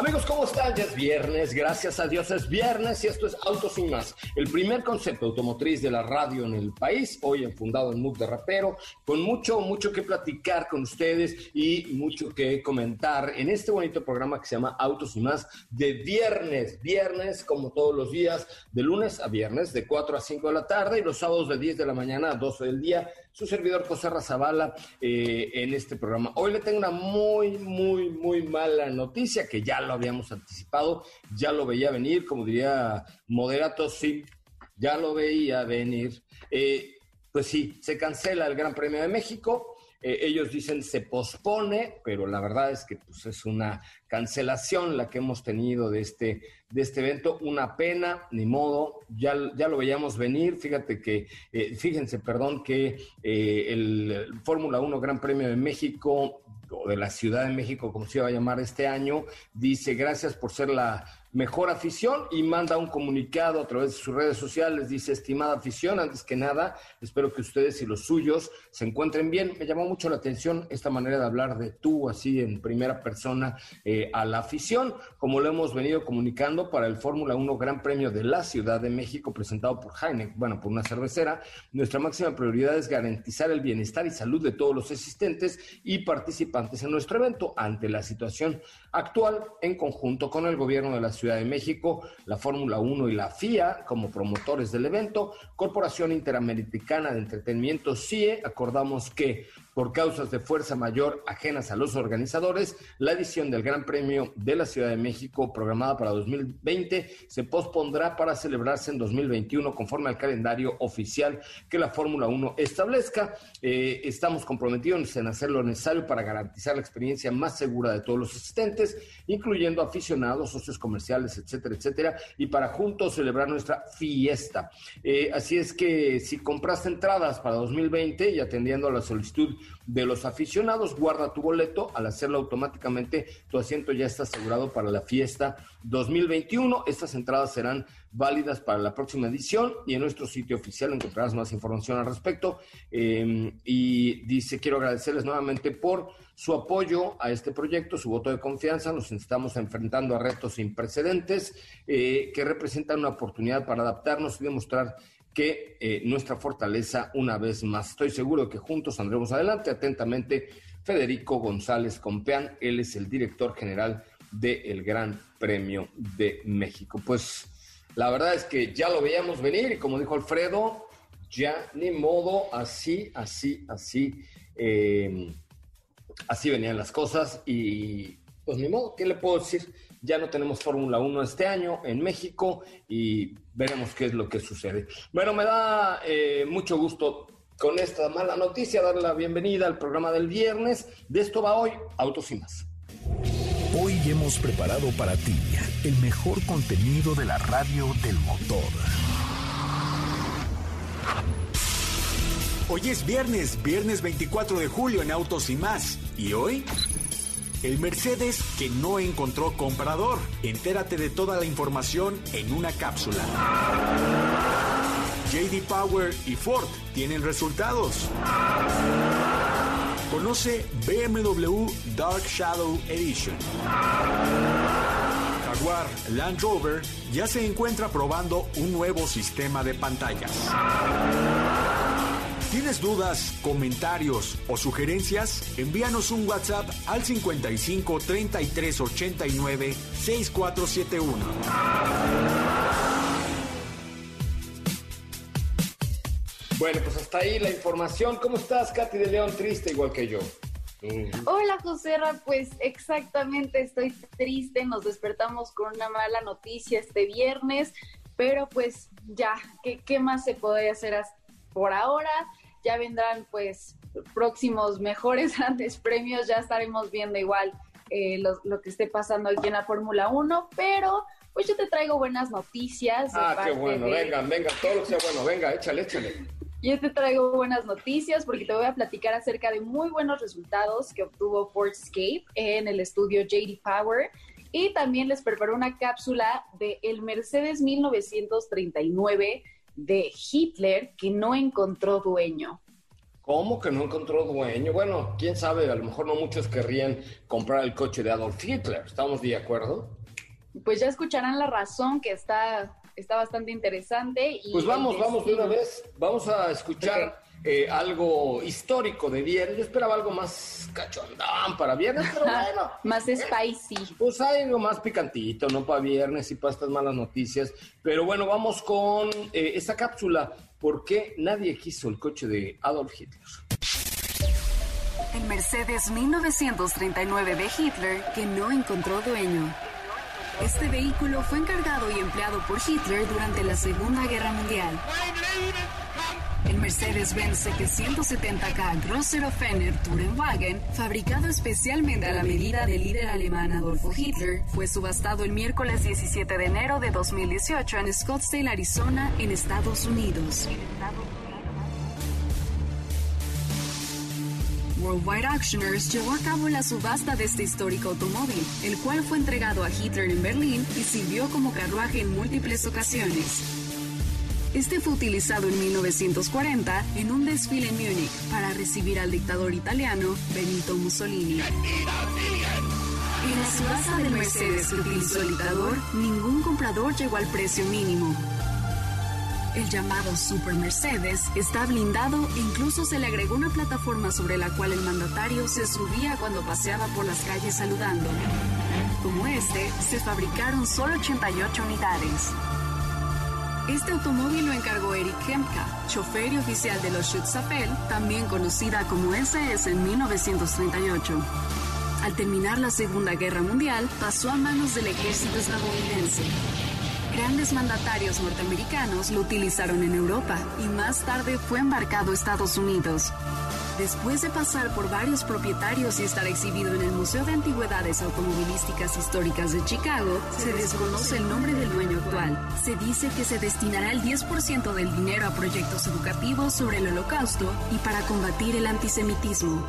Amigos, ¿cómo están? Ya es viernes, gracias a Dios es viernes y esto es Autos Sin Más, el primer concepto automotriz de la radio en el país, hoy fundado en MUC de Rapero, con mucho, mucho que platicar con ustedes y mucho que comentar en este bonito programa que se llama Autos y Más de viernes, viernes como todos los días, de lunes a viernes, de 4 a 5 de la tarde y los sábados de 10 de la mañana a 12 del día, su servidor José Razabala eh, en este programa. Hoy le tengo una muy, muy, muy mala noticia que ya lo habíamos anticipado, ya lo veía venir, como diría Moderato, sí, ya lo veía venir. Eh, pues sí, se cancela el Gran Premio de México. Eh, ellos dicen se pospone, pero la verdad es que pues, es una cancelación la que hemos tenido de este, de este evento. Una pena, ni modo, ya, ya lo veíamos venir. Fíjate que, eh, fíjense, perdón, que el Fórmula 1 Gran Premio de México o de la Ciudad de México, como se iba a llamar este año, dice gracias por ser la mejor afición y manda un comunicado a través de sus redes sociales. Dice, estimada afición, antes que nada, espero que ustedes y los suyos se encuentren bien. Me llamó mucho la atención esta manera de hablar de tú, así en primera persona, eh, a la afición, como lo hemos venido comunicando para el Fórmula 1 Gran Premio de la Ciudad de México, presentado por Heineken, bueno, por una cervecera. Nuestra máxima prioridad es garantizar el bienestar y salud de todos los asistentes y participantes en nuestro evento ante la situación actual en conjunto con el gobierno de la de México, la Fórmula 1 y la FIA como promotores del evento, Corporación Interamericana de Entretenimiento CIE, acordamos que por causas de fuerza mayor ajenas a los organizadores, la edición del Gran Premio de la Ciudad de México programada para 2020 se pospondrá para celebrarse en 2021 conforme al calendario oficial que la Fórmula 1 establezca. Eh, estamos comprometidos en hacer lo necesario para garantizar la experiencia más segura de todos los asistentes, incluyendo aficionados, socios comerciales, etcétera, etcétera, y para juntos celebrar nuestra fiesta. Eh, así es que si compraste entradas para 2020 y atendiendo a la solicitud de los aficionados. Guarda tu boleto. Al hacerlo automáticamente, tu asiento ya está asegurado para la fiesta 2021. Estas entradas serán válidas para la próxima edición y en nuestro sitio oficial encontrarás más información al respecto. Em, y dice, quiero agradecerles nuevamente por su apoyo a este proyecto, su voto de confianza. Nos estamos enfrentando a retos sin precedentes eh, que representan una oportunidad para adaptarnos y demostrar que eh, nuestra fortaleza una vez más. Estoy seguro que juntos andremos adelante. Atentamente, Federico González Compeán, él es el director general del Gran Premio de México. Pues la verdad es que ya lo veíamos venir y como dijo Alfredo, ya ni modo, así, así, así, eh, así venían las cosas y pues ni modo, ¿qué le puedo decir? Ya no tenemos Fórmula 1 este año en México y veremos qué es lo que sucede. Bueno, me da eh, mucho gusto con esta mala noticia darle la bienvenida al programa del viernes. De esto va hoy Autos y más. Hoy hemos preparado para ti el mejor contenido de la radio del motor. Hoy es viernes, viernes 24 de julio en Autos y más. ¿Y hoy? El Mercedes que no encontró comprador. Entérate de toda la información en una cápsula. JD Power y Ford tienen resultados. Conoce BMW Dark Shadow Edition. Jaguar Land Rover ya se encuentra probando un nuevo sistema de pantallas. ¿Tienes dudas, comentarios o sugerencias? Envíanos un WhatsApp al 55 33 89 6471. Bueno, pues hasta ahí la información. ¿Cómo estás, Katy de León? Triste igual que yo. Hola, José pues exactamente estoy triste. Nos despertamos con una mala noticia este viernes, pero pues ya, ¿qué, qué más se puede hacer por ahora? ya vendrán pues próximos mejores grandes premios, ya estaremos viendo igual eh, lo, que esté pasando aquí en la Fórmula 1, pero pues yo te traigo buenas noticias. Ah, qué bueno, venga, venga, todo lo que sea bueno, venga, échale, échale. Yo te traigo buenas noticias porque te voy a platicar acerca de muy buenos resultados que obtuvo Fordscape en el estudio JD Power y también les preparó una cápsula de el Mercedes 1939 de Hitler que no encontró dueño. ¿Cómo que no encontró dueño? Bueno, quién sabe, a lo mejor no muchos querrían comprar el coche de Adolf Hitler. ¿Estamos de acuerdo? Pues ya escucharán la razón que está, está bastante interesante. Y pues vamos, vamos de una vez. Vamos a escuchar eh, algo histórico de viernes. Yo esperaba algo más cachondón para viernes, pero bueno. más spicy. Pues hay algo más picantito, ¿no? Para viernes y para estas malas noticias. Pero bueno, vamos con eh, esta cápsula. ¿Por qué nadie quiso el coche de Adolf Hitler? El Mercedes 1939 de Hitler que no encontró dueño. Este vehículo fue encargado y empleado por Hitler durante la Segunda Guerra Mundial. El Mercedes-Benz 770K Grosser Fenner Tourenwagen, fabricado especialmente a la medida del líder alemán Adolfo Hitler, fue subastado el miércoles 17 de enero de 2018 en Scottsdale, Arizona, en Estados Unidos. Worldwide Auctioners llevó a cabo la subasta de este histórico automóvil, el cual fue entregado a Hitler en Berlín y sirvió como carruaje en múltiples ocasiones. Este fue utilizado en 1940 en un desfile en Múnich para recibir al dictador italiano Benito Mussolini. En la subasta de Mercedes que utilizó el dictador, ningún comprador llegó al precio mínimo. El llamado Super Mercedes está blindado e incluso se le agregó una plataforma sobre la cual el mandatario se subía cuando paseaba por las calles saludando. Como este, se fabricaron solo 88 unidades. Este automóvil lo encargó Eric Kempka, chofer y oficial de los Schutzstaffel, también conocida como SS en 1938. Al terminar la Segunda Guerra Mundial, pasó a manos del ejército estadounidense. Grandes mandatarios norteamericanos lo utilizaron en Europa y más tarde fue embarcado a Estados Unidos. Después de pasar por varios propietarios y estar exhibido en el Museo de Antigüedades Automovilísticas Históricas de Chicago, se desconoce el nombre del dueño actual. Se dice que se destinará el 10% del dinero a proyectos educativos sobre el holocausto y para combatir el antisemitismo.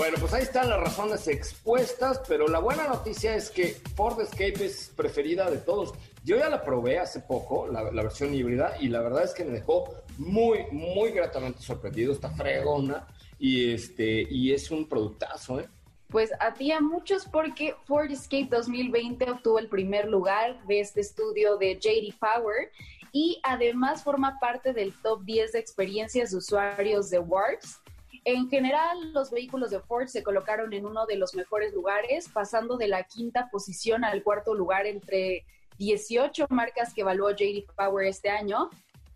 Bueno, pues ahí están las razones expuestas, pero la buena noticia es que Ford Escape es preferida de todos. Yo ya la probé hace poco, la, versión híbrida, y la verdad es que me dejó muy, muy gratamente sorprendido. Está fregona y, este, y es un productazo, ¿eh? Pues a ti a muchos porque Ford Escape 2020 obtuvo el primer lugar de este estudio de JD Power y además forma parte del top 10 de experiencias de usuarios de Words en general, los vehículos de Ford se colocaron en uno de los mejores lugares, pasando de la quinta posición al cuarto lugar entre 18 marcas que evaluó JD Power este año.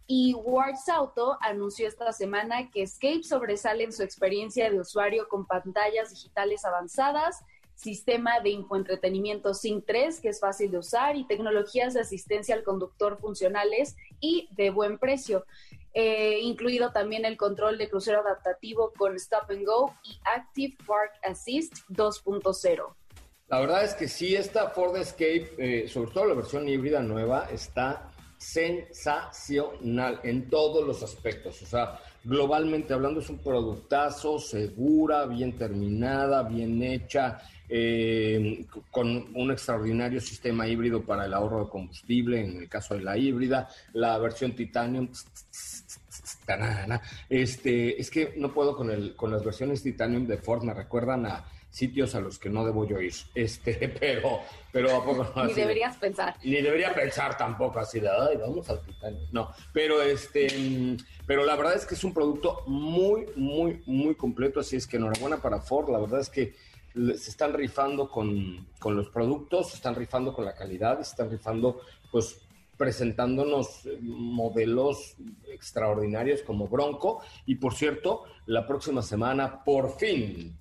Y Wards Auto anunció esta semana que Escape sobresale en su experiencia de usuario con pantallas digitales avanzadas, sistema de infoentretenimiento Sync 3, que es fácil de usar, y tecnologías de asistencia al conductor funcionales y de buen precio. Eh, incluido también el control de crucero adaptativo con Stop and Go y Active Park Assist 2.0. La verdad es que sí, esta Ford Escape, eh, sobre todo la versión híbrida nueva, está sensacional en todos los aspectos. O sea, globalmente hablando es un productazo, segura, bien terminada, bien hecha, eh, con un extraordinario sistema híbrido para el ahorro de combustible, en el caso de la híbrida, la versión Titanium. Este, es que no puedo con, el, con las versiones Titanium de Ford, me recuerdan a sitios a los que no debo yo ir. Este, pero, pero a poco Ni deberías pensar. Ni debería pensar tampoco así de, ay, vamos al Titanic. No, pero este, pero la verdad es que es un producto muy, muy, muy completo. Así es que enhorabuena para Ford. La verdad es que se están rifando con, con los productos, se están rifando con la calidad, se están rifando, pues, presentándonos modelos extraordinarios como Bronco. Y por cierto, la próxima semana, por fin,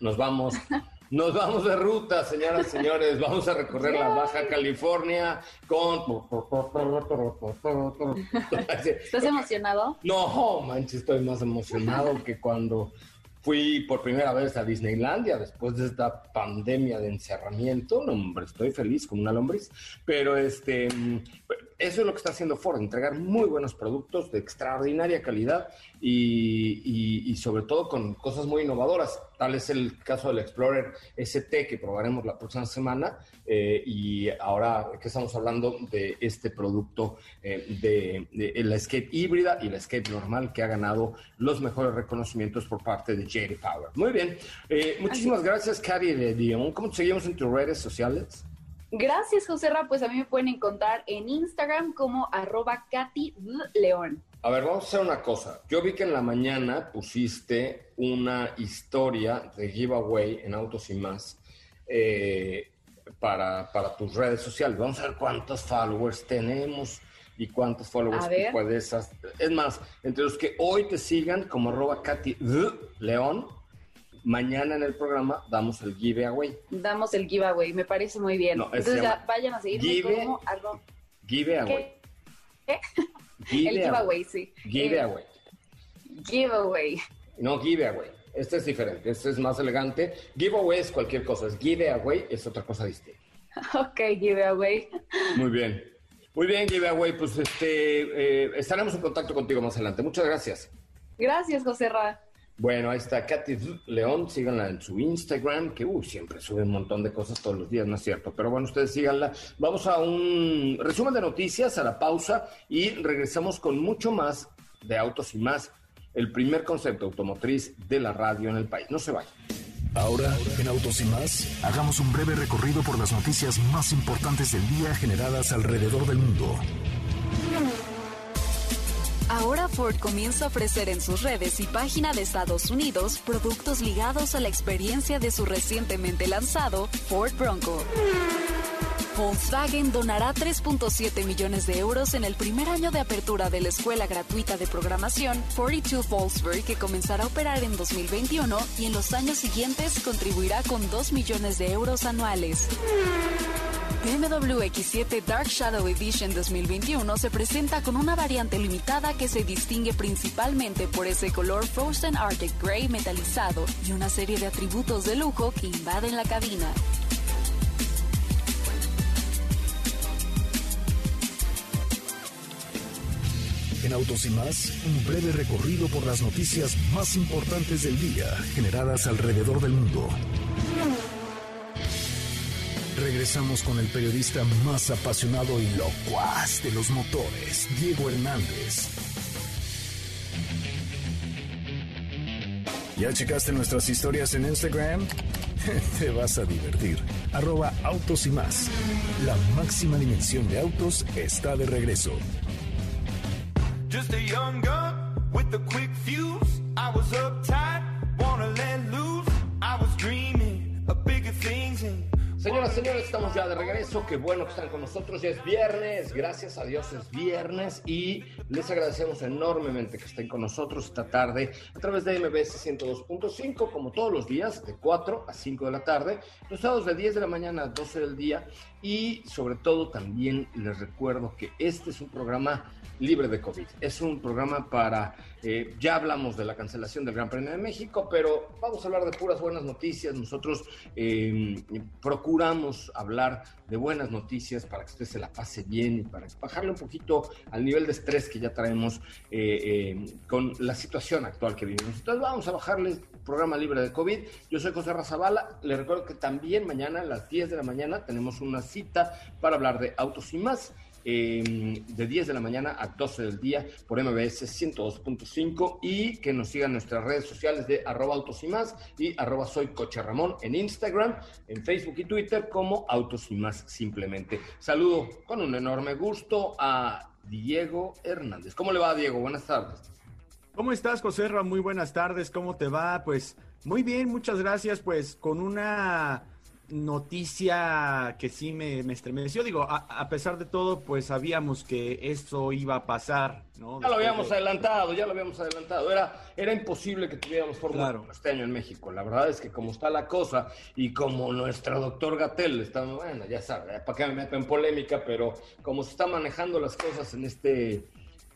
nos vamos. Nos vamos de ruta, señoras y señores. Vamos a recorrer la Baja California con. ¿Estás emocionado? No, manches, estoy más emocionado que cuando Fui por primera vez a Disneylandia después de esta pandemia de encerramiento. No, hombre, estoy feliz como una lombriz. Pero este, eso es lo que está haciendo Ford, entregar muy buenos productos de extraordinaria calidad y, sobre todo con cosas muy innovadoras. Tal es el caso del Explorer ST que probaremos la próxima semana eh, y ahora que estamos hablando de este producto eh, de, la Escape híbrida y la Escape normal que ha ganado los mejores reconocimientos por parte de JD Power. Muy bien, eh, muchísimas gracias Cari de Dion. ¿Cómo te seguimos en tus redes sociales? Gracias, José Ra. Pues a mí me pueden encontrar en Instagram como arroba Katy León. A ver, vamos a hacer una cosa. Yo vi que en la mañana pusiste una historia de giveaway en Autos y más eh, para, para, tus redes sociales. Vamos a ver cuántos followers tenemos y cuántos followers puedes hacer. Es más, entre los que hoy te sigan como arroba Katy León, mañana en el programa damos el giveaway. Damos el giveaway, me parece muy bien. Entonces ya vayan a seguirme give, como algo. Giveaway. ¿Qué? el giveaway, sí. Giveaway. Eh, giveaway. No, giveaway. Este es diferente, este es más elegante. Giveaway es cualquier cosa, es giveaway es otra cosa distinta. Ok, giveaway. Muy bien. Muy bien, giveaway. Pues este, eh, estaremos en contacto contigo más adelante. Muchas gracias. Gracias, José Ra. Bueno, ahí está Katy León, síganla en su Instagram, que siempre sube un montón de cosas todos los días, ¿no es cierto? Pero bueno, ustedes síganla. Vamos a un resumen de noticias, a la pausa, y regresamos con mucho más de autos y más, el primer concepto automotriz de la radio en el país. No se vayan. Ahora, en Autos y más, hagamos un breve recorrido por las noticias más importantes del día generadas alrededor del mundo. Ahora Ford comienza a ofrecer en sus redes y página de Estados Unidos productos ligados a la experiencia de su recientemente lanzado Ford Bronco. Volkswagen donará 3.7 millones de euros en el primer año de apertura de la escuela gratuita de programación 42 Volkswagen que comenzará a operar en 2021 y en los años siguientes contribuirá con 2 millones de euros anuales. BMW X7 Dark Shadow Edition 2021 se presenta con una variante limitada que se distingue principalmente por ese color Frozen Arctic Grey metalizado y una serie de atributos de lujo que invaden la cabina. Autos y más, un breve recorrido por las noticias más importantes del día generadas alrededor del mundo. Regresamos con el periodista más apasionado y locuaz de los motores, Diego Hernández. ¿Ya checaste nuestras historias en Instagram? Te vas a divertir. Arroba autos y más. La máxima dimensión de autos está de regreso. Just a young gun with a quick fuse. I was uptight, wanna let loose. I was dreaming of bigger things and Señoras, señores, estamos ya de regreso. Qué bueno que están con nosotros. Ya es viernes. Gracias a Dios es viernes. Y les agradecemos enormemente que estén con nosotros esta tarde a través de MBS 102.5, como todos los días, de 4 a 5 de la tarde. Los sábados de 10 de la mañana a 12 del día. Y sobre todo también les recuerdo que este es un programa libre de COVID. Es un programa para, eh, ya hablamos de la cancelación del Gran Premio de México, pero vamos a hablar de puras buenas noticias. Nosotros eh, procuramos hablar de buenas noticias para que usted se la pase bien y para bajarle un poquito al nivel de estrés que ya traemos eh, eh, con la situación actual que vivimos. Entonces vamos a bajarle programa libre de COVID. Yo soy José Razabala. Le recuerdo que también mañana a las 10 de la mañana tenemos una cita para hablar de autos y más. Em, de 10 de la mañana a 12 del día por MBS 102.5 y que nos sigan nuestras redes sociales de arroba autos y más y arroba soy coche Ramón en Instagram, en Facebook y Twitter como autos y más simplemente. Saludo con un enorme gusto a Diego Hernández. ¿Cómo le va Diego? Buenas tardes. ¿Cómo estás, José? Muy buenas tardes. ¿Cómo te va? Pues muy bien, muchas gracias. Pues con una noticia que sí me, estremeció. Digo, a, pesar de todo, pues sabíamos que eso iba a pasar, ¿no? Ya lo habíamos adelantado, ya lo habíamos adelantado. Era, era imposible que tuviéramos Fórmula este año en México. La verdad es que como está la cosa y como nuestro doctor Gatel está, bueno, ya sabe, para qué me meto en polémica, pero como se está manejando las cosas en este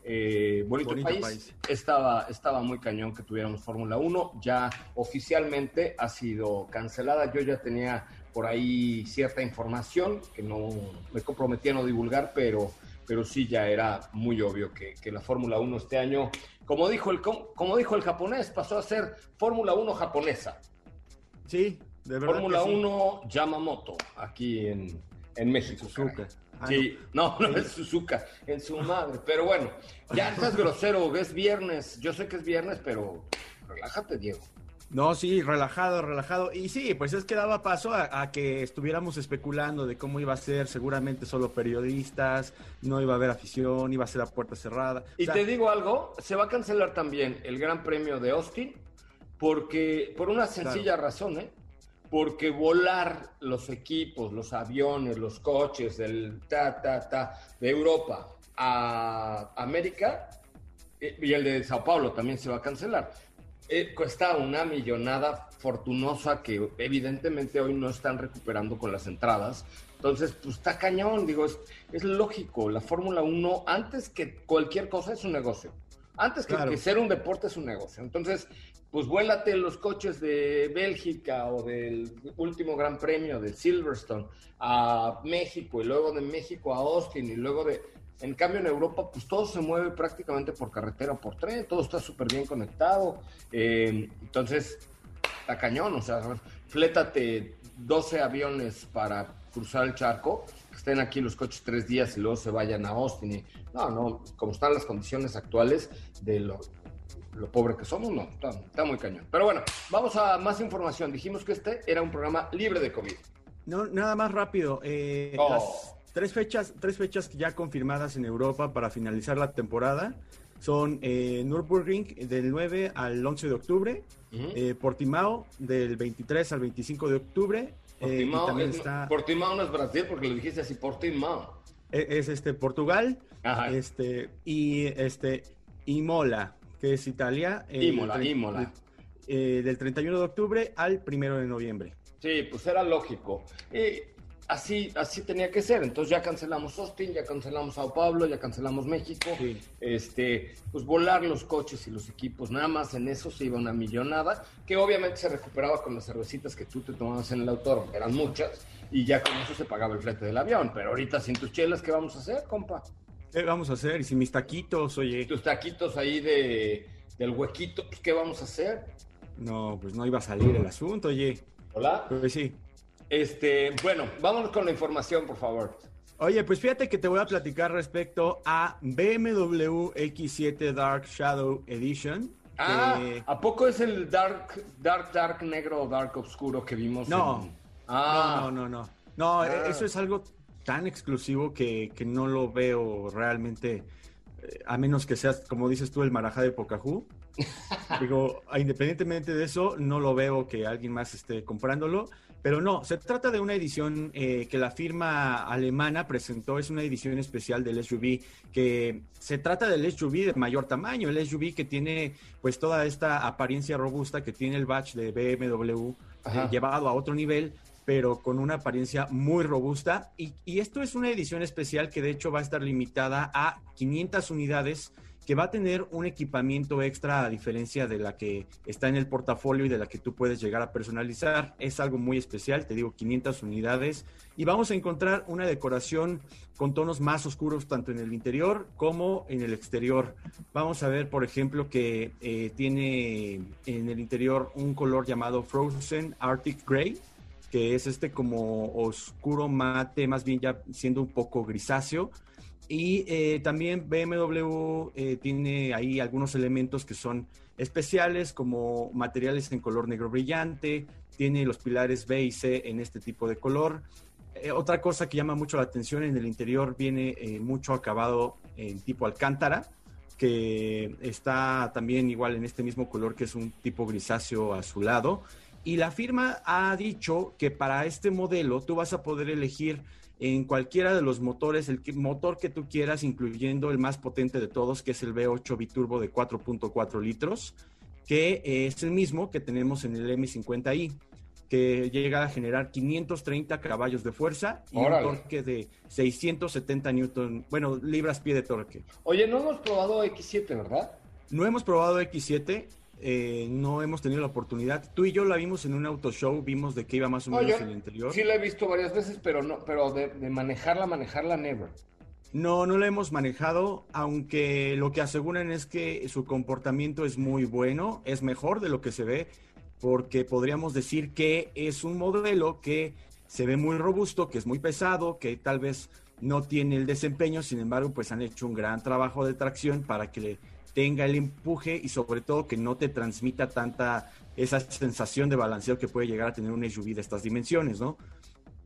eh, bonito, país, Estaba, estaba muy cañón que tuviéramos Fórmula 1. Ya oficialmente ha sido cancelada. Yo ya tenía por ahí cierta información que no me comprometí a no divulgar, pero, pero sí ya era muy obvio que, la Fórmula 1 este año, como dijo el, como dijo el japonés, pasó a ser Fórmula 1 japonesa. Sí, de verdad. Fórmula 1 Yamamoto, aquí en, en México. Suzuka. Ah, sí, no, no es Suzuka, en su madre. Pero bueno, ya estás grosero, es viernes. Yo sé que es viernes, pero relájate, Diego. No, sí, relajado, relajado. Y sí, pues es que daba paso a, que estuviéramos especulando de cómo iba a ser, seguramente solo periodistas, no iba a haber afición, iba a ser a puerta cerrada. Y te digo algo, se va a cancelar también el Gran Premio de Austin, porque, por una sencilla razón, ¿eh? Porque volar los equipos, los aviones, los coches del ta, ta, ta, de Europa a América, eh, y el de Sao Paulo también se va a cancelar eh, cuesta una millonada fortunosa que evidentemente hoy no están recuperando con las entradas. Entonces, pues está cañón, digo, es, es lógico, la Fórmula 1, antes que cualquier cosa, es un negocio. Antes que, ser un deporte es un negocio. Entonces, pues vuélate los coches de Bélgica o del último Gran Premio de Silverstone a México y luego de México a Austin y luego de en cambio, en Europa, pues todo se mueve prácticamente por carretera o por tren, todo está súper bien conectado. Eh, entonces, está cañón, o sea, flétate 12 aviones para cruzar el charco, que estén aquí los coches tres días y luego se vayan a Austin. no, no, como están las condiciones actuales de lo, lo pobre que somos, no, está, muy cañón. Pero bueno, vamos a más información. Dijimos que este era un programa libre de COVID. No, nada más rápido. Eh, oh. Tres fechas, tres fechas ya confirmadas en Europa para finalizar la temporada. Son eh, Nürburgring del 9 al 11 de octubre, eh, Portimao del 23 al 25 de octubre. Eh, Portimao, es, está... Portimao no es Brasil porque lo dijiste así, Portimao. E, es, este Portugal, este y este Imola, que es Italia. Imola, Imola. del 31 de octubre al 1 de noviembre. Sí, pues era lógico así, así tenía que ser. Entonces ya cancelamos Austin, ya cancelamos Sao Paulo, ya cancelamos México. Este, pues volar los coches y los equipos, nada más en eso se iba una millonada, que obviamente se recuperaba con las cervecitas que tú te tomabas en el autódromo, eran muchas, y ya con eso se pagaba el flete del avión. Pero ahorita sin tus chelas, ¿qué vamos a hacer, compa? ¿Qué vamos a hacer? Y sin mis taquitos, oye. Tus taquitos ahí de, del huequito, pues ¿qué vamos a hacer? No, pues no iba a salir el asunto, oye. ¿Hola? Pues sí. Este, bueno, vámonos con la información, por favor. Oye, pues fíjate que te voy a platicar respecto a BMW X7 Dark Shadow Edition. Ah, ¿a poco es el dark, dark, dark negro o dark oscuro que vimos? No, ah. no, no, no, no. Ah. eso es algo tan exclusivo que, que no lo veo realmente, eh, a menos que seas, como dices tú, el marajá de Pocahú. Digo, independientemente de eso, no lo veo que alguien más esté comprándolo. Pero no, se trata de una edición eh, que la firma alemana presentó, es una edición especial del SUV, que se trata del SUV de mayor tamaño, el SUV que tiene pues toda esta apariencia robusta que tiene el batch de BMW eh, llevado a otro nivel, pero con una apariencia muy robusta. Y, y esto es una edición especial que de hecho va a estar limitada a 500 unidades que va a tener un equipamiento extra a diferencia de la que está en el portafolio y de la que tú puedes llegar a personalizar. Es algo muy especial, te digo, 500 unidades. Y vamos a encontrar una decoración con tonos más oscuros tanto en el interior como en el exterior. Vamos a ver, por ejemplo, que eh, tiene en el interior un color llamado Frozen Arctic Gray, que es este como oscuro mate, más bien ya siendo un poco grisáceo y eh, también BMW eh, tiene ahí algunos elementos que son especiales, como materiales en color negro brillante, tiene los pilares B y C en este tipo de color. Eh, otra cosa que llama mucho la atención en el interior viene mucho acabado en tipo alcántara, que está también igual en este mismo color que es un tipo grisáceo azulado. Y la firma ha dicho que para este modelo tú vas a poder elegir en cualquiera de los motores, el motor que tú quieras, incluyendo el más potente de todos, que es el V8 biturbo de 4.4 litros, que es el mismo que tenemos en el M50i, que llega a generar 530 caballos de fuerza y un torque de 670 newton, bueno, libras pie de torque. Oye, no hemos probado X7, ¿verdad? No hemos probado X7, eh, no hemos tenido la oportunidad. Tú y yo la vimos en un auto show, vimos de qué iba más o menos en el interior. Sí la he visto varias veces, pero no, pero de, manejarla, manejarla never. No, no la hemos manejado, aunque lo que aseguran es que su comportamiento es muy bueno, es mejor de lo que se ve, porque podríamos decir que es un modelo que se ve muy robusto, que es muy pesado, que tal vez no tiene el desempeño, sin embargo, pues han hecho un gran trabajo de tracción para que le tenga el empuje y sobre todo que no te transmita tanta esa sensación de balanceo que puede llegar a tener un SUV de estas dimensiones, ¿no?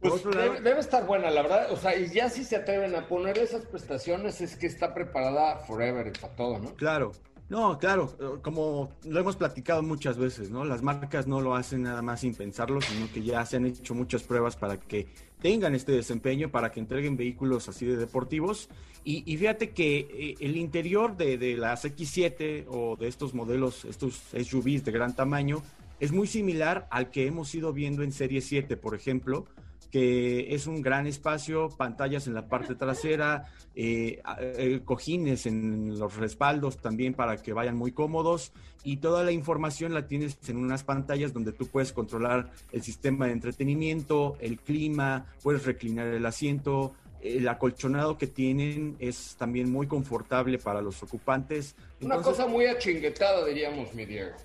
Pues debe, estar buena, la verdad. O sea, y ya si se atreven a poner esas prestaciones es que está preparada forever para todo, ¿no? Claro. No, claro, como lo hemos platicado muchas veces, ¿no? Las marcas no lo hacen nada más sin pensarlo, sino que ya se han hecho muchas pruebas para que tengan este desempeño, para que entreguen vehículos así de deportivos y, fíjate que eh, el interior de, de, las X7 o de estos modelos, estos SUVs de gran tamaño, es muy similar al que hemos ido viendo en Serie 7, por ejemplo, que es un gran espacio, pantallas en la parte trasera, eh, eh, cojines en los respaldos también para que vayan muy cómodos y toda la información la tienes en unas pantallas donde tú puedes controlar el sistema de entretenimiento, el clima, puedes reclinar el asiento, el acolchonado que tienen es también muy confortable para los ocupantes. Una cosa muy achinguetada, diríamos, mi Diego.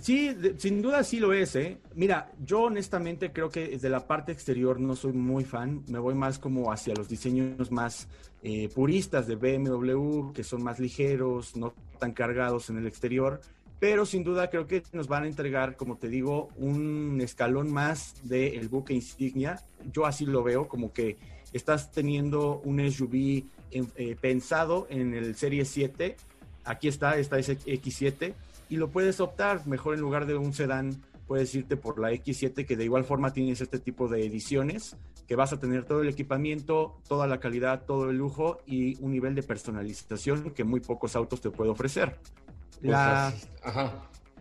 Sí, sin duda sí lo es, ¿eh? Mira, yo honestamente creo que desde la parte exterior no soy muy fan, me voy más como hacia los diseños más eh, puristas de BMW, que son más ligeros, no tan cargados en el exterior, pero sin duda creo que nos van a entregar, como te digo, un escalón más del buque insignia. Yo así lo veo, como que estás teniendo un SUV eh, pensado en el Serie 7. Aquí está, esta es X7 y lo puedes optar. Mejor en lugar de un sedán puedes irte por la X7 que de igual forma tienes este tipo de ediciones que vas a tener todo el equipamiento, toda la calidad, todo el lujo y un nivel de personalización que muy pocos autos te puede ofrecer. Pues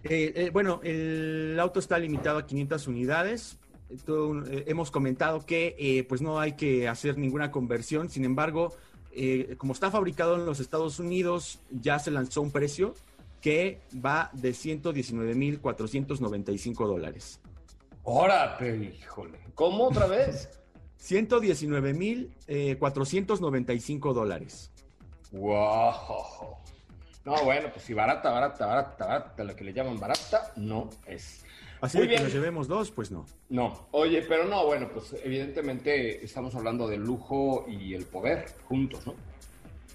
eh, eh, bueno, el auto está limitado a 500 unidades, eh, hemos comentado que eh, pues no hay que hacer ninguna conversión, sin embargo, eh, como está fabricado en los Estados Unidos, ya se lanzó un precio que va de 119.495 dólares. Ahora, híjole, ¿cómo otra vez? 119.495 dólares. ¡Wow! No, bueno, pues si barata, barata, barata, barata, la que le llaman barata, no es. Así que nos llevemos dos, pues no. No, oye, pero no, bueno, pues evidentemente estamos hablando del lujo y el poder juntos, ¿no?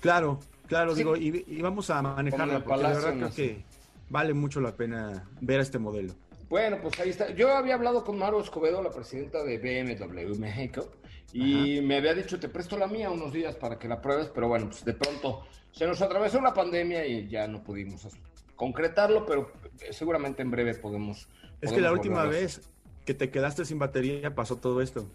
Claro, claro, digo, y, vamos a manejarla, porque la verdad creo que vale mucho la pena ver este modelo. Bueno, pues ahí está. Yo había hablado con Maro Escobedo, la presidenta de BMW México, y me había dicho, te presto la mía unos días para que la pruebes, pero bueno, pues de pronto se nos atravesó la pandemia y ya no pudimos concretarlo, pero seguramente en breve podemos es que la última vez que te quedaste sin batería pasó todo esto.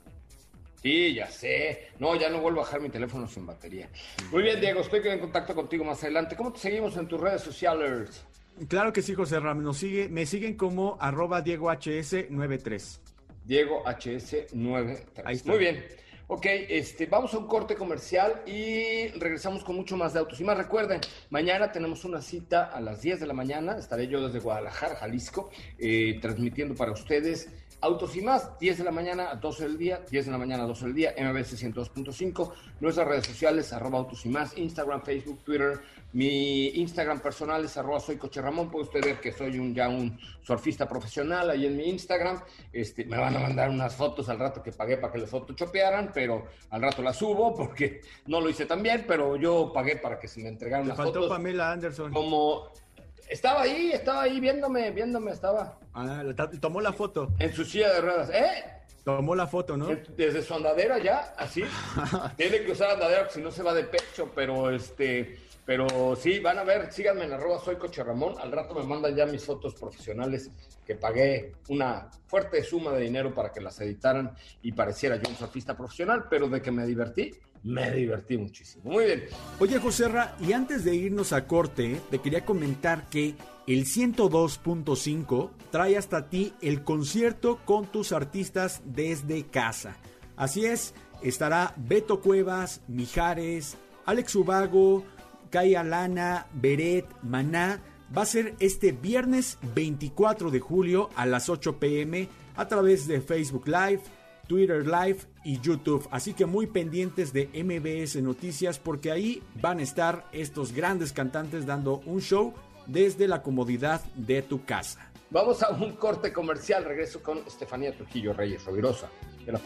Sí, ya sé. No, ya no vuelvo a bajar mi teléfono sin batería. Muy bien, Diego, estoy en contacto contigo más adelante. ¿Cómo te seguimos en tus redes sociales? Claro que sí, José Ram. Nos sigue, me siguen como arroba DiegoHS93. DiegoHS93. Muy bien. Ok, este, vamos a un corte comercial y regresamos con mucho más de autos. Y más recuerden, mañana tenemos una cita a las 10 de la mañana. Estaré yo desde Guadalajara, Jalisco, eh, transmitiendo para ustedes Autos y más, 10 de la mañana a 12 del día, 10 de la mañana a 12 del día, MBC 102.5, nuestras redes sociales, arroba autos y más, Instagram, Facebook, Twitter, mi Instagram personal es arroba soy Coche Ramón, puede usted ver que soy un, ya un surfista profesional ahí en mi Instagram, este, me van a mandar unas fotos al rato que pagué para que las chopearan, pero al rato las subo porque no lo hice tan bien, pero yo pagué para que se me entregaran las faltó Pamela Anderson. Como estaba ahí, estaba ahí viéndome, viéndome, estaba. Ah, tomó la foto. En su silla de ruedas, ¿eh? Tomó la foto, ¿no? Desde su andadera ya, así. Tiene que usar andadera porque si no se va de pecho, pero este, pero sí, van a ver, síganme en arroba soy Coche. Al rato me mandan ya mis fotos profesionales que pagué una fuerte suma de dinero para que las editaran y pareciera yo un surfista profesional, pero de que me divertí, me divertí muchísimo. Muy bien. Oye, Joserra, y antes de irnos a corte, te quería comentar que el 102.5 trae hasta ti el concierto con tus artistas desde casa. Así es, estará Beto Cuevas, Mijares, Alex Ubago, Kaya Lana, Beret, Maná. Va a ser este viernes 24 de julio a las 8 pm a través de Facebook Live, Twitter Live y YouTube. Así que muy pendientes de MBS Noticias porque ahí van a estar estos grandes cantantes dando un show desde la comodidad de tu casa. Vamos a un corte comercial. Regreso con Estefanía Trujillo Reyes Rovirosa. De la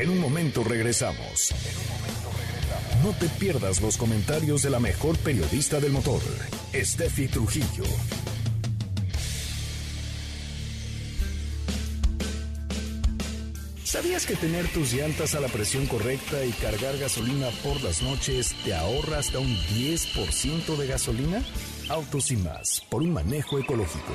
En un momento regresamos. No te pierdas los comentarios de la mejor periodista del motor, Steffi Trujillo. ¿Sabías que tener tus llantas a la presión correcta y cargar gasolina por las noches te ahorra hasta un 10% de gasolina? Autos y más, por un manejo ecológico.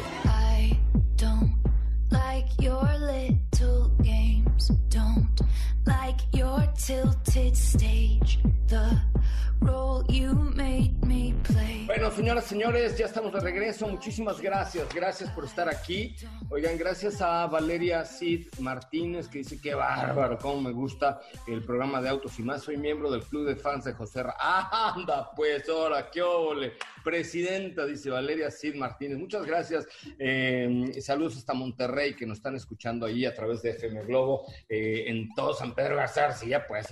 Señoras, señores, ya estamos de regreso. Muchísimas gracias. Gracias por estar aquí. Oigan, gracias a Valeria Cid Martínez, que dice que bárbaro, cómo me gusta el programa de autos y más. Soy miembro del club de fans de José anda, pues, ahora, qué ole. Presidenta, dice Valeria Cid Martínez. Muchas gracias. Eh, saludos hasta Monterrey, que nos están escuchando ahí a través de FM Globo, eh, en todo San Pedro García, pues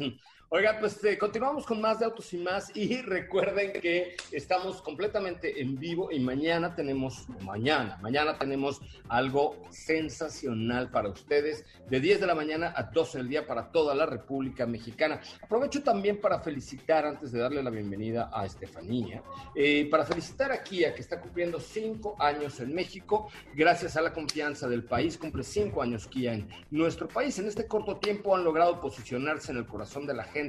Oiga, pues eh, continuamos con más de Autos y más y recuerden que estamos completamente en vivo y mañana tenemos, mañana, mañana tenemos algo sensacional para ustedes de 10 de la mañana a 12 del día para toda la República Mexicana. Aprovecho también para felicitar, antes de darle la bienvenida a Estefanía, eh, para felicitar a Kia que está cumpliendo 5 años en México, gracias a la confianza del país, cumple 5 años Kia en nuestro país. En este corto tiempo han logrado posicionarse en el corazón de la gente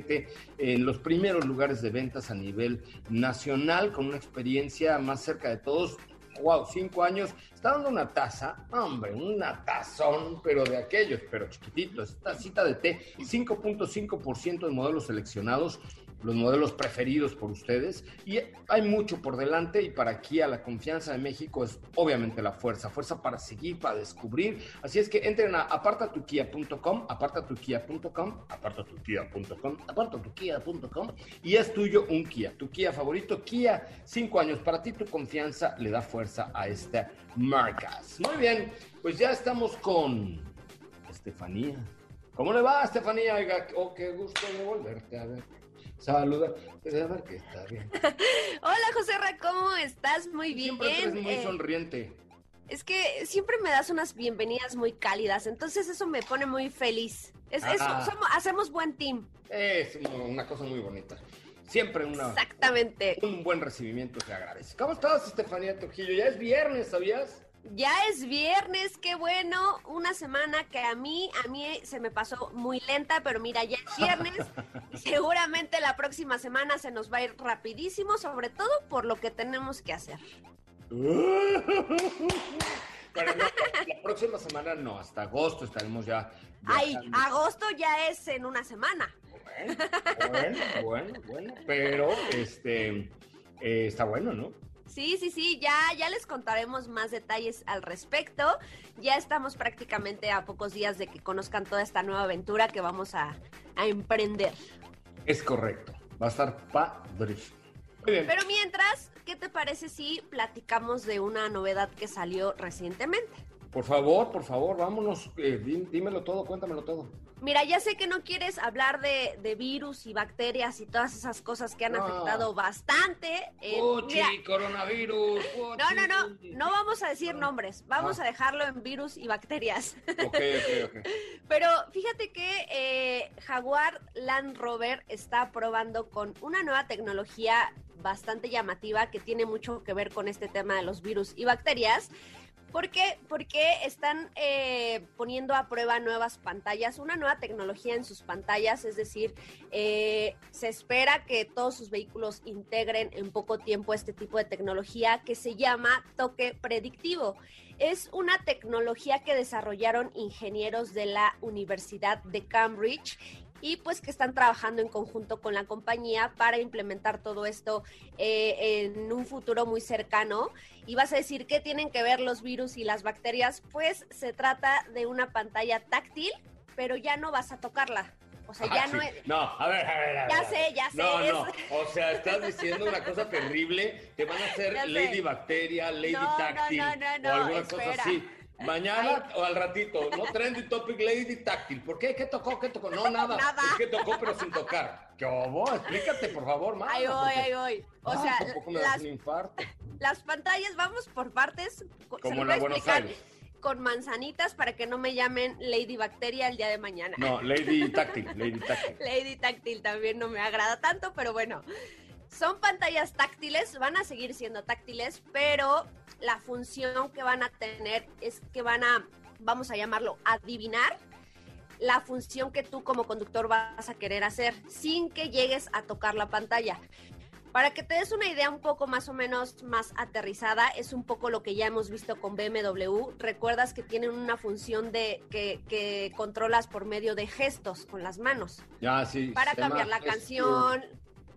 en los primeros lugares de ventas a nivel nacional, con una experiencia más cerca de todos. Wow, cinco años, está dando una taza, hombre, una tazón, pero de aquellos, pero chiquititos, esta cita de té, 5.5% de modelos seleccionados los modelos preferidos por ustedes. Y hay mucho por delante y para aquí a la confianza de México es obviamente la fuerza, fuerza para seguir, para descubrir. Así es que entren a apartatukia.com, apartatukia.com, apartatukia.com, apartatukia.com y es tuyo un Kia, tu Kia favorito, Kia, cinco años. Para ti tu confianza le da fuerza a esta marca. Muy bien, pues ya estamos con Estefanía. ¿Cómo le va, Estefanía? Oiga, oh, qué gusto de volverte a ver saluda, que está bien. Hola, José Ra, ¿cómo estás? Muy bien. Siempre eres muy eh, sonriente. Es que siempre me das unas bienvenidas muy cálidas, entonces eso me pone muy feliz. Es, eso, hacemos buen team. Es una cosa muy bonita. Siempre una, Exactamente. un buen recibimiento se agradece. ¿Cómo estás, Estefanía Trujillo? Ya es viernes, ¿sabías? Ya es viernes, qué bueno, una semana que a mí, a mí se me pasó muy lenta, pero mira, ya es viernes y seguramente la próxima semana se nos va a ir rapidísimo, sobre todo por lo que tenemos que hacer. la próxima semana no, hasta agosto estaremos ya. Ay, agosto ya es en una semana. Bueno, bueno, bueno, bueno, pero este eh, está bueno, ¿no? Sí, sí, sí, ya, ya les contaremos más detalles al respecto. Ya estamos prácticamente a pocos días de que conozcan toda esta nueva aventura que vamos a, a emprender. Es correcto, va a estar padrísimo. Muy bien. Pero mientras, ¿qué te parece si platicamos de una novedad que salió recientemente? Por favor, por favor, vámonos, eh, dí- dímelo todo, cuéntamelo todo. Mira, ya sé que no quieres hablar de, de virus y bacterias y todas esas cosas que han No. afectado bastante. eh, Fuchi, mira, coronavirus. no, no, no, no vamos a decir nombres, vamos Ah. a dejarlo en virus y bacterias. Ok, ok, ok. Pero fíjate que eh, Jaguar Land Rover está probando con una nueva tecnología bastante llamativa que tiene mucho que ver con este tema de los virus y bacterias. ¿Por qué? Porque están eh, poniendo a prueba nuevas pantallas, una nueva tecnología en sus pantallas, es decir, eh, se espera que todos sus vehículos integren en poco tiempo este tipo de tecnología que se llama toque predictivo. Es una tecnología que desarrollaron ingenieros de la Universidad de Cambridge y pues que están trabajando en conjunto con la compañía para implementar todo esto eh, en un futuro muy cercano. Y vas a decir, ¿qué tienen que ver los virus y las bacterias? Pues se trata de una pantalla táctil, pero ya no vas a tocarla. O sea, ya Ah, no es... No, a ver, a ver, a ver. Ya sé, ya sé, No, no. O sea, estás diciendo una cosa terrible. Te van a hacer. Lady Bacteria, Lady No, no, Táctil no, no, no, o alguna cosa así. Mañana o al ratito, no trendy topic Lady Táctil. ¿Por qué? ¿Qué tocó? ¿Qué tocó? No, nada. Nada. Es que tocó, pero sin tocar. ¿Qué hubo? Explícate, por favor, más. Ahí voy, ahí voy. O sea, tampoco me das las, un infarto. las pantallas, vamos por partes. Como la Buenos Aires. Con manzanitas para que no me llamen Lady Bacteria el día de mañana. No, Lady Táctil, Lady Táctil. Lady Táctil también no me agrada tanto, pero bueno. Son pantallas táctiles, van a seguir siendo táctiles, pero la función que van a tener es que van a, vamos a llamarlo, adivinar la función que tú como conductor vas a querer hacer sin que llegues a tocar la pantalla. Para que te des una idea un poco más o menos más aterrizada, es un poco lo que ya hemos visto con BMW. Recuerdas que tienen una función de que, que controlas por medio de gestos con las manos Ya, sí. para cambiar la canción.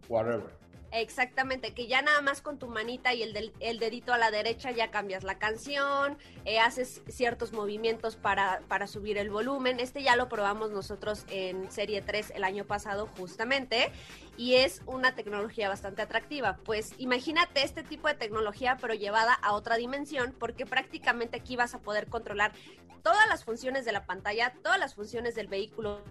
Whatever. Exactamente, que ya nada más con tu manita y el, del- el dedito a la derecha ya cambias la canción, eh, haces ciertos movimientos para, para subir el volumen. Este ya lo probamos nosotros en Serie 3 el año pasado justamente y es una tecnología bastante atractiva. Pues imagínate este tipo de tecnología pero llevada a otra dimensión porque prácticamente aquí vas a poder controlar todas las funciones de la pantalla, todas las funciones del vehículo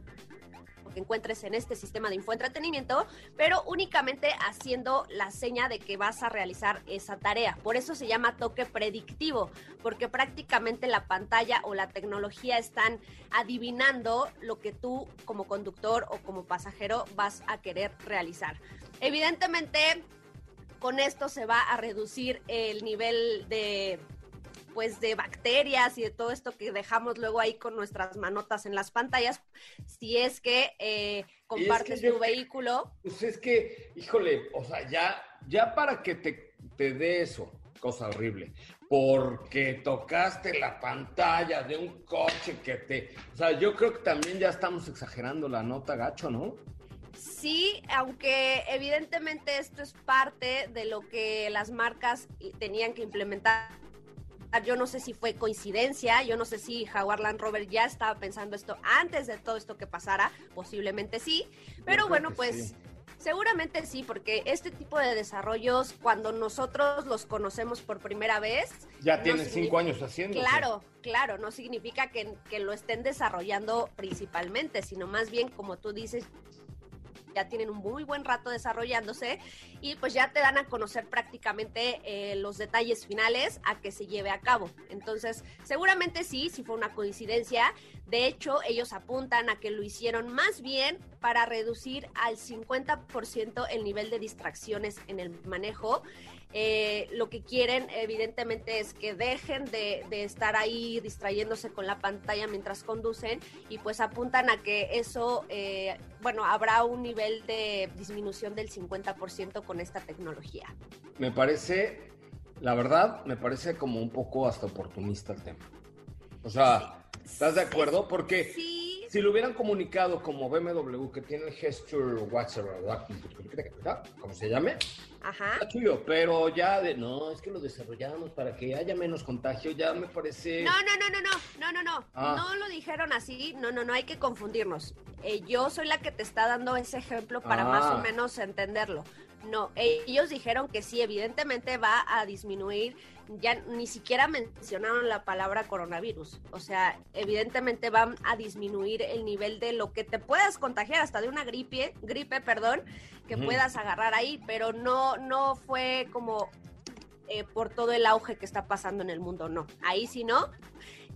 que encuentres en este sistema de infoentretenimiento, pero únicamente haciendo la seña de que vas a realizar esa tarea. Por eso se llama toque predictivo, porque prácticamente la pantalla o la tecnología están adivinando lo que tú como conductor o como pasajero vas a querer realizar. Evidentemente, con esto se va a reducir el nivel de pues de bacterias y de todo esto que dejamos luego ahí con nuestras manotas en las pantallas, si es que eh, compartes yo tu vehículo. Pues es que, híjole, o sea, ya, ya para que te, te dé eso, cosa horrible, porque tocaste la pantalla de un coche que te... O sea, yo creo que también ya estamos exagerando la nota gacho, ¿no? Sí, aunque evidentemente esto es parte de lo que las marcas i- tenían que implementar. Yo no sé si fue coincidencia, yo no sé si Jaguar Land Rover ya estaba pensando esto antes de todo esto que pasara, posiblemente sí, pero bueno, pues sí. seguramente sí, porque este tipo de desarrollos, cuando nosotros los conocemos por primera vez, Ya no tienes cinco años haciendo. Claro, claro, no significa que, que lo estén desarrollando principalmente, sino más bien, como tú dices, ya tienen un muy buen rato desarrollándose y pues ya te dan a conocer prácticamente eh, los detalles finales a que se lleve a cabo. Entonces, seguramente sí, sí fue una coincidencia. De hecho, ellos apuntan a que lo hicieron más bien para reducir al 50% el nivel de distracciones en el manejo. Eh, lo que quieren, evidentemente, es que dejen de, de estar ahí distrayéndose con la pantalla mientras conducen y pues apuntan a que eso, eh, bueno, habrá un nivel de disminución del 50% con esta tecnología. Me parece, la verdad, me parece como un poco hasta oportunista el tema. O sea, ¿estás de acuerdo? Porque Sí, si lo hubieran comunicado como BMW, que tiene el gesture whatsoever, como se llame, Ajá. Está chulo, pero ya de, no, es que lo desarrollamos para que haya menos contagio, ya me parece... No, no, no, no, no, no, no, no, Ah. no lo dijeron así, no, no, no, hay que confundirnos. Eh, yo soy la que te está dando ese ejemplo para Ah. más o menos entenderlo. No, ellos dijeron que sí, evidentemente va a disminuir, ya ni siquiera mencionaron la palabra coronavirus, o sea, evidentemente van a disminuir el nivel de lo que te puedas contagiar, hasta de una gripe, gripe, perdón, que puedas agarrar ahí, pero no, no fue como eh, por todo el auge que está pasando en el mundo, no, ahí sí no.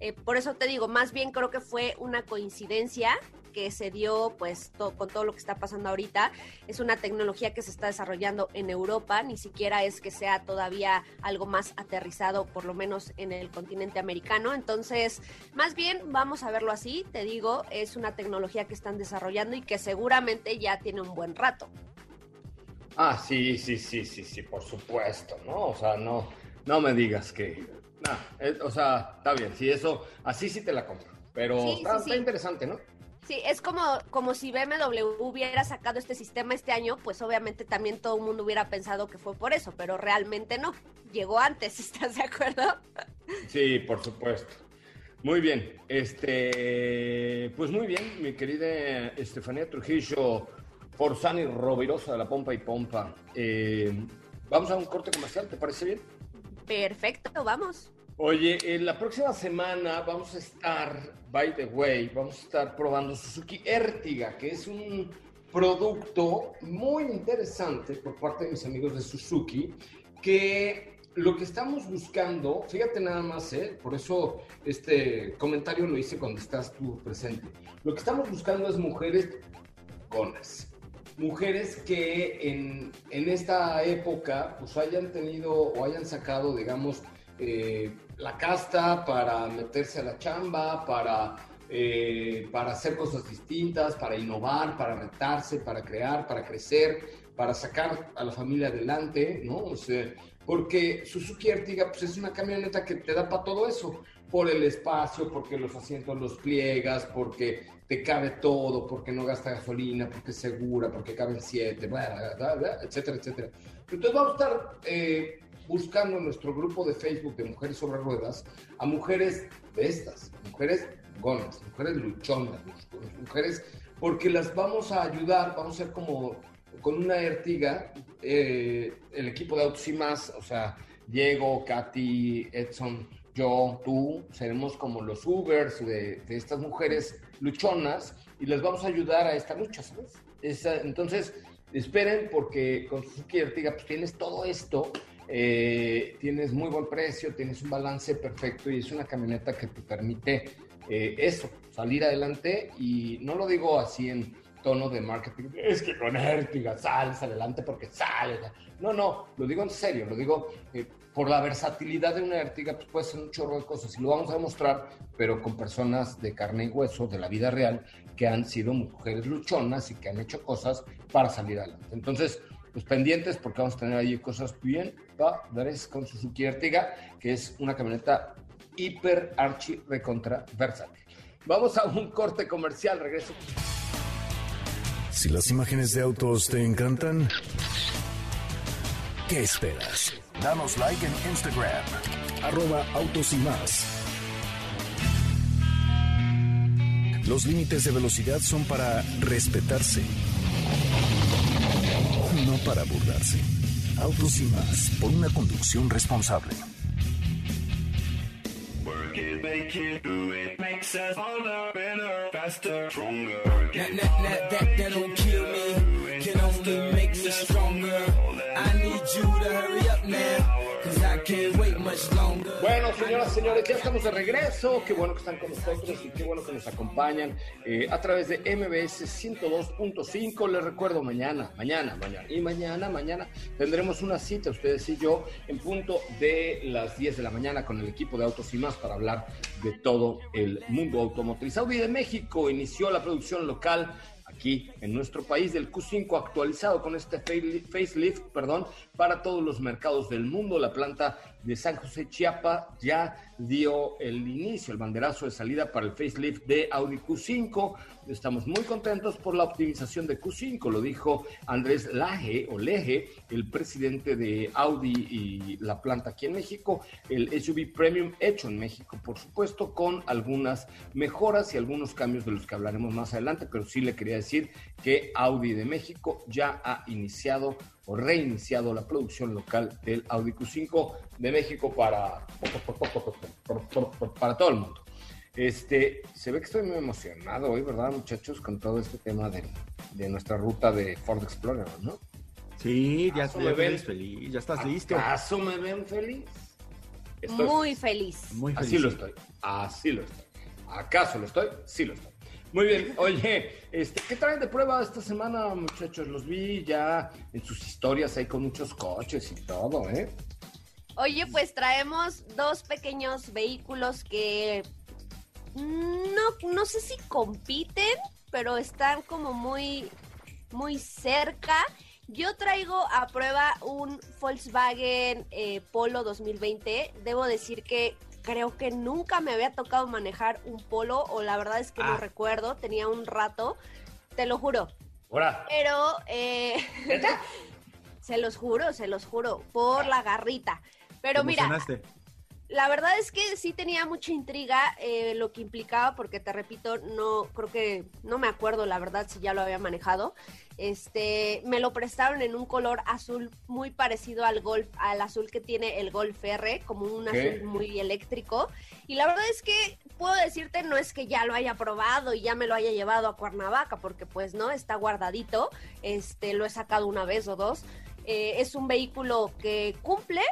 Eh, por eso te digo, más bien creo que fue una coincidencia que se dio pues to- con todo lo que está pasando ahorita. Es una tecnología que se está desarrollando en Europa, ni siquiera es que sea todavía algo más aterrizado, por lo menos en el continente americano. Entonces, más bien vamos a verlo así, te digo, es una tecnología que están desarrollando y que seguramente ya tiene un buen rato. Ah, sí, sí, sí, sí, sí, por supuesto, ¿no? O sea, no, no me digas que... No, eh, o sea, está bien, sí, eso, así sí te la compro, pero Sí, está, sí, está sí. interesante, ¿no? Sí, es como, como si BMW hubiera sacado este sistema este año, pues obviamente también todo el mundo hubiera pensado que fue por eso, pero realmente no. Llegó antes, ¿estás de acuerdo? Sí, por supuesto. Muy bien, este, pues muy bien, mi querida Estefanía Trujillo, Forzani Rovirosa de la Pompa y Pompa. Eh, vamos a un corte comercial, ¿te parece bien? Perfecto, vamos. Oye, en la próxima semana vamos a estar, by the way, vamos a estar probando Suzuki Ertiga, que es un producto muy interesante por parte de mis amigos de Suzuki, que lo que estamos buscando, fíjate nada más, ¿eh? por eso este comentario lo hice cuando estás tú presente, lo que estamos buscando es mujeres gonas, mujeres que en, en esta época pues hayan tenido o hayan sacado, digamos, eh, la casta para meterse a la chamba, para, eh, para hacer cosas distintas, para innovar, para retarse, para crear, para crecer, para sacar a la familia adelante, ¿no? O sea, porque Suzuki Ertiga pues, es una camioneta que te da para todo eso, por el espacio, porque los asientos los pliegas, porque te cabe todo, porque no gasta gasolina, porque es segura, porque caben siete, bla, bla, bla, etcétera, etcétera. Entonces vamos a estar eh, buscando en nuestro grupo de Facebook de Mujeres sobre Ruedas a mujeres de estas, mujeres gonas, mujeres luchonas, mujeres, porque las vamos a ayudar, vamos a ser como con una Ertiga, eh, el equipo de más, o sea, Diego, Katy, Edson, yo, tú, seremos como los Ubers de, estas mujeres luchonas y les vamos a ayudar a esta lucha, ¿sabes? Entonces, esperen porque con Suzuki Ertiga pues tienes todo esto, eh, tienes muy buen precio, tienes un balance perfecto y es una camioneta que te permite eh, eso, salir adelante y no lo digo así en tono de marketing, es que con Ertiga sales adelante porque sales. No, no, lo digo en serio, lo digo eh, por la versatilidad de una Ertiga, pues puede ser un chorro de cosas y lo vamos a demostrar, pero con personas de carne y hueso de la vida real que han sido mujeres luchonas y que han hecho cosas para salir adelante. Entonces, pues pendientes porque vamos a tener ahí cosas bien padres con Suzuki Ertiga, que es una camioneta hiper archi recontra versátil. Vamos a un corte comercial, regreso. Si las imágenes de autos te encantan, ¿qué esperas? Danos like en Instagram, arroba autos y más. Los límites de velocidad son para respetarse, para burlarse. Autos y más, por una conducción responsable. I need you to hurry up now, cause I can't wait. Bueno, señoras, señores, ya estamos de regreso. Qué bueno que están con nosotros y qué bueno que nos acompañan eh, a través de MBS 102.5. Les recuerdo, mañana, mañana, mañana y mañana, mañana tendremos una cita, ustedes y yo, en punto de las 10 de la mañana con el equipo de Autos y más para hablar de todo el mundo automotriz. Audi de México inició la producción local aquí en nuestro país del Q5 actualizado con este facelift, perdón, para todos los mercados del mundo. La planta de San José Chiapa ya dio el inicio, el banderazo de salida para el facelift de Audi Q5. Estamos muy contentos por la optimización de Q5, lo dijo Andrés Laje o Leje, el presidente de Audi y la planta aquí en México, el SUV Premium hecho en México, por supuesto, con algunas mejoras y algunos cambios de los que hablaremos más adelante, pero sí le quería decir que Audi de México ya ha iniciado reiniciado la producción local del Audi Q5 de México para, para todo el mundo. Este, se ve que estoy muy emocionado hoy, ¿verdad, muchachos? Con todo este tema de, de nuestra ruta de Ford Explorer, ¿no? Sí, ya, me ven feliz, ya estás listo. ¿Acaso me ven feliz? muy feliz. Muy feliz. Así lo estoy, así lo estoy. ¿Acaso lo estoy? Sí lo estoy. Muy bien, oye, este, ¿qué traen de prueba esta semana, muchachos? Los vi ya en sus historias ahí con muchos coches y todo, ¿eh? Oye, pues traemos dos pequeños vehículos que no, no sé si compiten, pero están como muy, muy cerca. Yo traigo a prueba un Volkswagen eh, Polo 2020. Debo decir que creo que nunca me había tocado manejar un Polo, o la verdad es que no ah. recuerdo, tenía un rato, te lo juro. Pero, eh, se los juro, se los juro, por la garrita. Pero mira, la verdad es que sí tenía mucha intriga eh, lo que implicaba, porque te repito, no creo que no me acuerdo la verdad si ya lo había manejado. Este, me lo prestaron en un color azul muy parecido al Golf, al azul que tiene el Golf R, como un azul muy eléctrico. Y la verdad es que puedo decirte, no es que ya lo haya probado y ya me lo haya llevado a Cuernavaca, porque pues no, está guardadito. Este, lo he sacado una vez o dos. Eh, es un vehículo que cumple,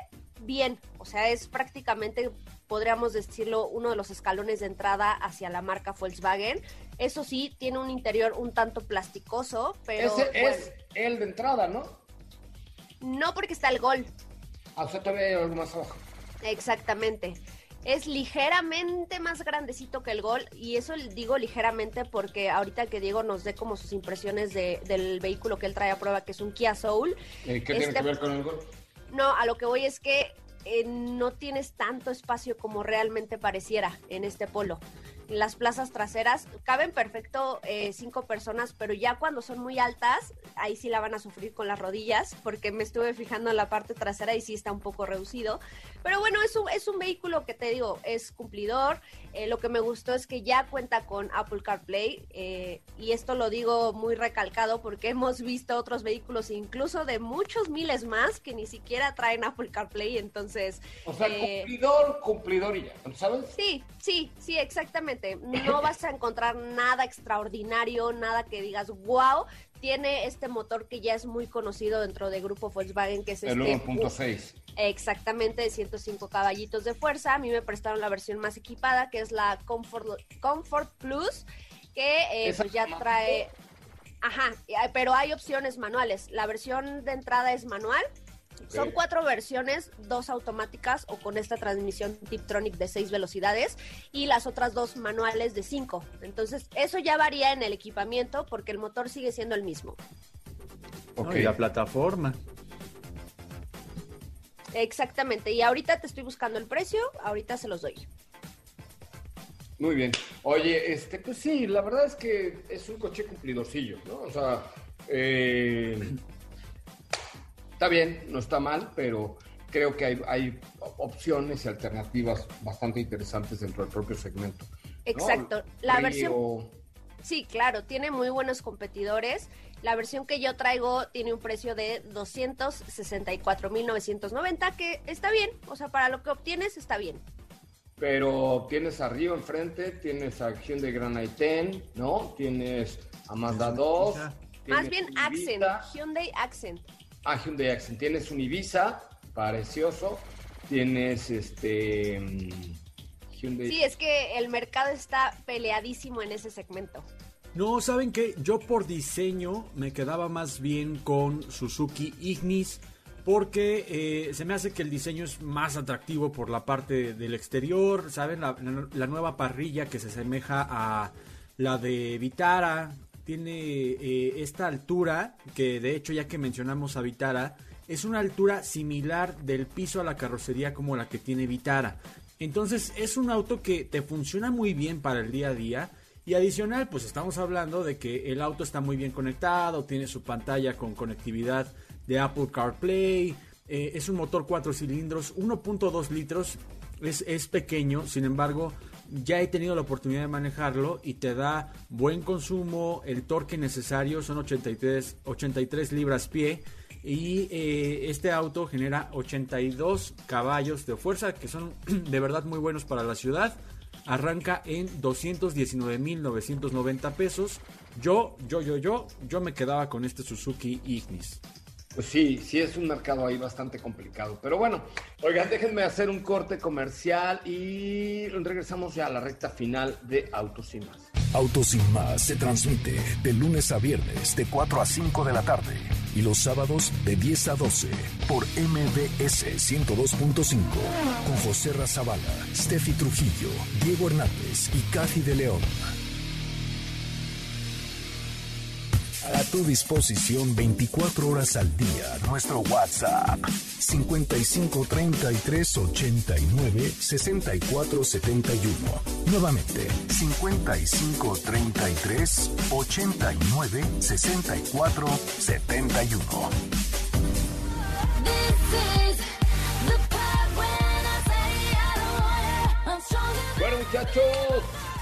bien, o sea, es prácticamente, podríamos decirlo, uno de los escalones de entrada hacia la marca Volkswagen. Eso sí, tiene un interior un tanto plasticoso, pero... Ese es el de entrada, ¿no? No, porque está el Gol. Ah, o sea, todavía algo más abajo. Exactamente. Es ligeramente más grandecito que el Gol y eso digo ligeramente porque ahorita que Diego nos dé como sus impresiones de, del vehículo que él trae a prueba, que es un Kia Soul. ¿Qué tiene que este ver con el Gol? No, a lo que voy es que eh, no tienes tanto espacio como realmente pareciera en este polo las plazas traseras caben perfecto eh, cinco personas, pero ya cuando son muy altas, ahí sí la van a sufrir con las rodillas, porque me estuve fijando en la parte trasera y sí está un poco reducido. Pero bueno, es un, es un vehículo que te digo, es cumplidor. Eh, lo que me gustó es que ya cuenta con Apple CarPlay, eh, y esto lo digo muy recalcado porque hemos visto otros vehículos, incluso de muchos miles más, que ni siquiera traen Apple CarPlay, entonces... O sea, cumplidor, cumplidor y ya, ¿sabes? Sí, sí, sí, exactamente no vas a encontrar nada extraordinario, nada que digas, wow, tiene este motor que ya es muy conocido dentro del grupo Volkswagen, que es el este... 1.6. Exactamente, de 105 caballitos de fuerza. A mí me prestaron la versión más equipada, que es la Comfort, Comfort Plus, que eh, pues ya trae... Ajá, pero hay opciones manuales. La versión de entrada es manual son cuatro versiones, dos automáticas o con esta transmisión Tiptronic de seis velocidades y las otras dos manuales de cinco. Entonces, eso ya varía en el equipamiento porque el motor sigue siendo el mismo. Ok, la plataforma. Exactamente, y ahorita te estoy buscando el precio, ahorita se los doy. Muy bien. Oye, este, pues sí, la verdad es que es un coche cumplidorcillo, ¿no? O sea, eh, Está bien, no está mal, pero creo que hay, opciones y alternativas bastante interesantes dentro del propio segmento. Exacto. La versión... Sí, claro, tiene muy buenos competidores. La versión que yo traigo tiene un precio de 264.990, que está bien, o sea, para lo que obtienes está bien. Pero tienes arriba enfrente, tienes a Hyundai Grand i10, ¿no? Tienes a Mazda 2. Más bien Accent, Hyundai Accent. Ah, Hyundai Accent. Tienes un Ibiza, precioso. Tienes este. Hyundai. Sí, es que el mercado está peleadísimo en ese segmento. No, ¿saben qué? Yo por diseño me quedaba más bien con Suzuki Ignis porque eh, se me hace que el diseño es más atractivo por la parte del exterior, ¿saben? La, la, nueva parrilla que se asemeja a la de Vitara, tiene eh, esta altura, que de hecho ya que mencionamos a Vitara, es una altura similar del piso a la carrocería como la que tiene Vitara. Entonces es un auto que te funciona muy bien para el día a día. Y adicional, pues estamos hablando de que el auto está muy bien conectado, tiene su pantalla con conectividad de Apple CarPlay, eh, es un motor 4 cilindros, 1.2 litros, es, es pequeño, sin embargo, ya he tenido la oportunidad de manejarlo y te da buen consumo, el torque necesario son 83, 83 libras pie y eh, este auto genera 82 caballos de fuerza que son de verdad muy buenos para la ciudad. Arranca en 219.990 pesos. Yo, yo, yo, yo, yo me quedaba con este Suzuki Ignis. Pues sí, sí es un mercado ahí bastante complicado. Pero bueno, oigan, déjenme hacer un corte comercial y regresamos ya a la recta final de Autos y Más. Autos sin más se transmite de lunes a viernes de 4 a 5 de la tarde y los sábados de 10 a 12 por MBS 102.5 con José Razabala, Steffi Trujillo, Diego Hernández y Cathy de León. A tu disposición 24 horas al día. Nuestro WhatsApp 55 33 89 64 71. Nuevamente 55 33 89 64 71. Bueno, muchachos,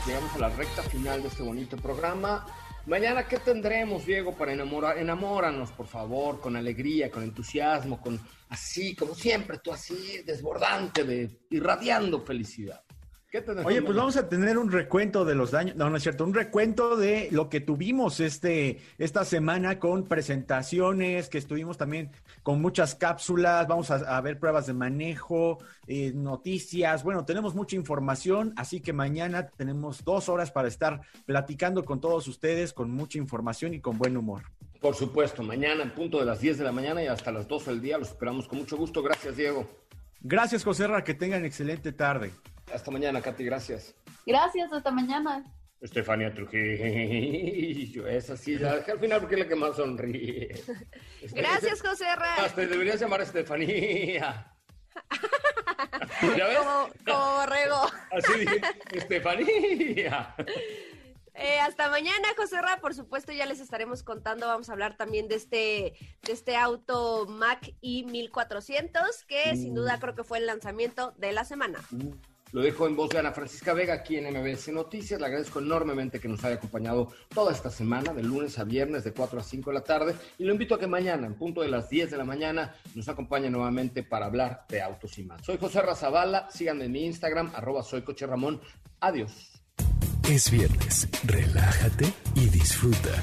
llegamos a la recta final de este bonito programa. Mañana, ¿qué tendremos, Diego, para enamorar? Enamóranos, por favor, con alegría, con entusiasmo, con así, como siempre, tú así, desbordante, de, irradiando felicidad. ¿Qué tendremos Oye, pues vamos a tener un recuento de los daños, no, no es cierto, un recuento de lo que tuvimos este, esta semana con presentaciones, que estuvimos también con muchas cápsulas, vamos a, a ver pruebas de manejo, eh, noticias, bueno, tenemos mucha información, así que mañana tenemos dos horas para estar platicando con todos ustedes con mucha información y con buen humor. Por supuesto, mañana en punto de las 10 de la mañana y hasta las 12 del día los esperamos con mucho gusto. Gracias, Diego. Gracias, José Ra, que tengan excelente tarde. Hasta mañana, Katy, gracias. Gracias, hasta mañana. Estefania Trujillo, esa sí, la dejé al final porque es la que más sonríe. Gracias, José Ra. Hasta deberías llamar Estefanía. ¿Ya ves? Como, como borrego. Así dije, Estefanía. Eh, hasta mañana, José Ra. Por supuesto, ya les estaremos contando. Vamos a hablar también de este, de este auto Mac i1400, que sin duda creo que fue el lanzamiento de la semana. Lo dejo en voz de Ana Francisca Vega aquí en MBS Noticias. Le agradezco enormemente que nos haya acompañado toda esta semana, de lunes a viernes, de 4 a 5 de la tarde. Y lo invito a que mañana, en punto de las 10 de la mañana, nos acompañe nuevamente para hablar de autos y más. Soy José Razabala. Síganme en mi Instagram, arroba soy Coche Ramón. Adiós. Es viernes, relájate y disfruta.